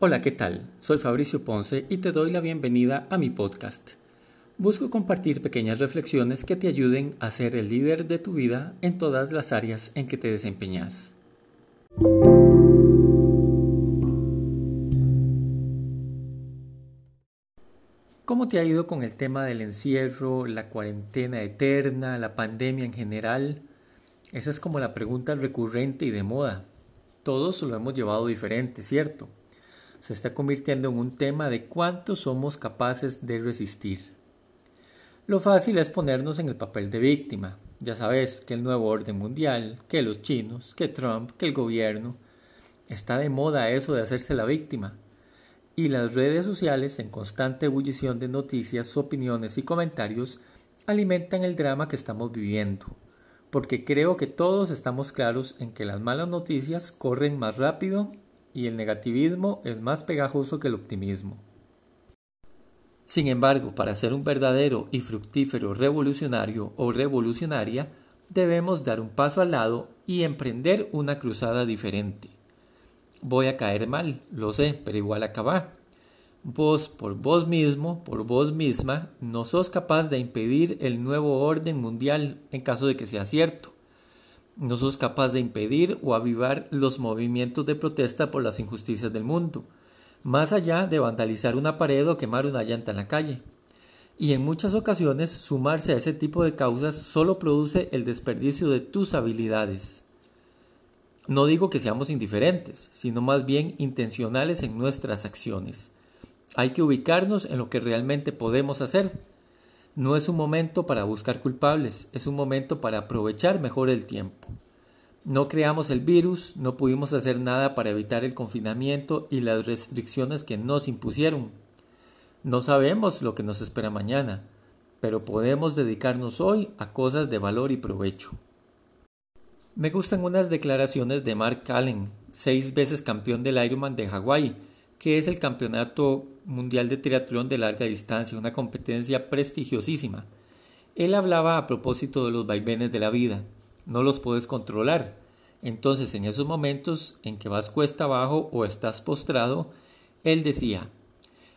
Hola, ¿qué tal? Soy Fabricio Ponce y te doy la bienvenida a mi podcast. Busco compartir pequeñas reflexiones que te ayuden a ser el líder de tu vida en todas las áreas en que te desempeñas. ¿Cómo te ha ido con el tema del encierro, la cuarentena eterna, la pandemia en general? Esa es como la pregunta recurrente y de moda. Todos lo hemos llevado diferente, ¿cierto? Se está convirtiendo en un tema de cuánto somos capaces de resistir. Lo fácil es ponernos en el papel de víctima. Ya sabes que el nuevo orden mundial, que los chinos, que Trump, que el gobierno. Está de moda eso de hacerse la víctima. Y las redes sociales, en constante ebullición de noticias, opiniones y comentarios, alimentan el drama que estamos viviendo. Porque creo que todos estamos claros en que las malas noticias corren más rápido y el negativismo es más pegajoso que el optimismo. Sin embargo, para ser un verdadero y fructífero revolucionario o revolucionaria, debemos dar un paso al lado y emprender una cruzada diferente. Voy a caer mal, lo sé, pero igual acaba. Vos por vos mismo, por vos misma, no sos capaz de impedir el nuevo orden mundial en caso de que sea cierto no sos capaz de impedir o avivar los movimientos de protesta por las injusticias del mundo, más allá de vandalizar una pared o quemar una llanta en la calle. Y en muchas ocasiones sumarse a ese tipo de causas solo produce el desperdicio de tus habilidades. No digo que seamos indiferentes, sino más bien intencionales en nuestras acciones. Hay que ubicarnos en lo que realmente podemos hacer no es un momento para buscar culpables, es un momento para aprovechar mejor el tiempo. No creamos el virus, no pudimos hacer nada para evitar el confinamiento y las restricciones que nos impusieron. No sabemos lo que nos espera mañana, pero podemos dedicarnos hoy a cosas de valor y provecho. Me gustan unas declaraciones de Mark Allen, seis veces campeón del Ironman de Hawái, que es el Campeonato Mundial de Triatlón de Larga Distancia, una competencia prestigiosísima. Él hablaba a propósito de los vaivenes de la vida. No los puedes controlar. Entonces, en esos momentos en que vas cuesta abajo o estás postrado, él decía,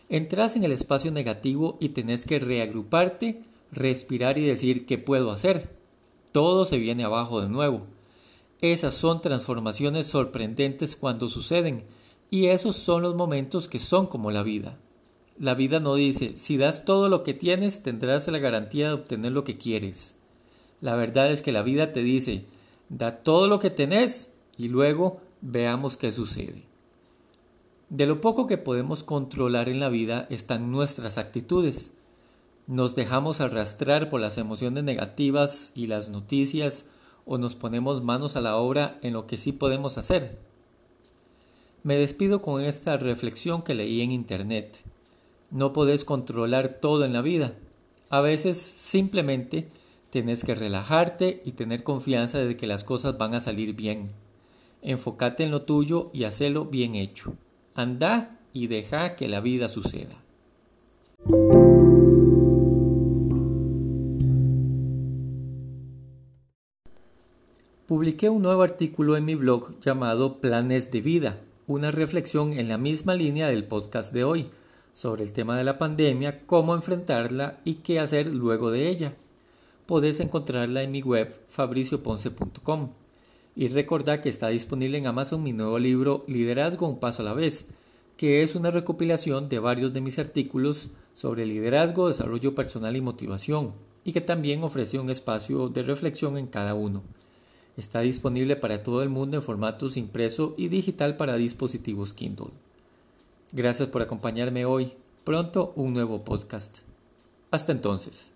entras en el espacio negativo y tenés que reagruparte, respirar y decir qué puedo hacer. Todo se viene abajo de nuevo. Esas son transformaciones sorprendentes cuando suceden, y esos son los momentos que son como la vida. La vida no dice, si das todo lo que tienes, tendrás la garantía de obtener lo que quieres. La verdad es que la vida te dice, da todo lo que tenés y luego veamos qué sucede. De lo poco que podemos controlar en la vida están nuestras actitudes. Nos dejamos arrastrar por las emociones negativas y las noticias o nos ponemos manos a la obra en lo que sí podemos hacer. Me despido con esta reflexión que leí en Internet. No podés controlar todo en la vida. A veces simplemente tenés que relajarte y tener confianza de que las cosas van a salir bien. Enfócate en lo tuyo y hacelo bien hecho. Anda y deja que la vida suceda. Publiqué un nuevo artículo en mi blog llamado Planes de Vida una reflexión en la misma línea del podcast de hoy, sobre el tema de la pandemia, cómo enfrentarla y qué hacer luego de ella. Podés encontrarla en mi web fabricioponce.com. Y recordá que está disponible en Amazon mi nuevo libro Liderazgo un paso a la vez, que es una recopilación de varios de mis artículos sobre liderazgo, desarrollo personal y motivación, y que también ofrece un espacio de reflexión en cada uno. Está disponible para todo el mundo en formatos impreso y digital para dispositivos Kindle. Gracias por acompañarme hoy. Pronto un nuevo podcast. Hasta entonces.